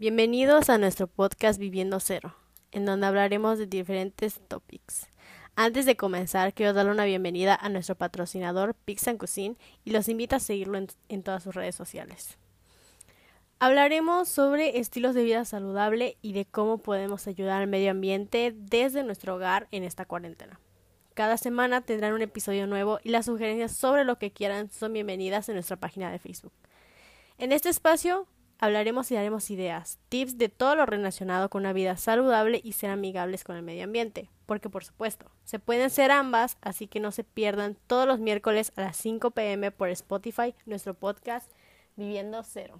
Bienvenidos a nuestro podcast Viviendo Cero, en donde hablaremos de diferentes topics. Antes de comenzar, quiero darle una bienvenida a nuestro patrocinador Pix Cuisine y los invito a seguirlo en, en todas sus redes sociales. Hablaremos sobre estilos de vida saludable y de cómo podemos ayudar al medio ambiente desde nuestro hogar en esta cuarentena. Cada semana tendrán un episodio nuevo y las sugerencias sobre lo que quieran son bienvenidas en nuestra página de Facebook. En este espacio hablaremos y daremos ideas, tips de todo lo relacionado con una vida saludable y ser amigables con el medio ambiente, porque por supuesto, se pueden ser ambas, así que no se pierdan todos los miércoles a las 5 pm por Spotify nuestro podcast Viviendo Cero.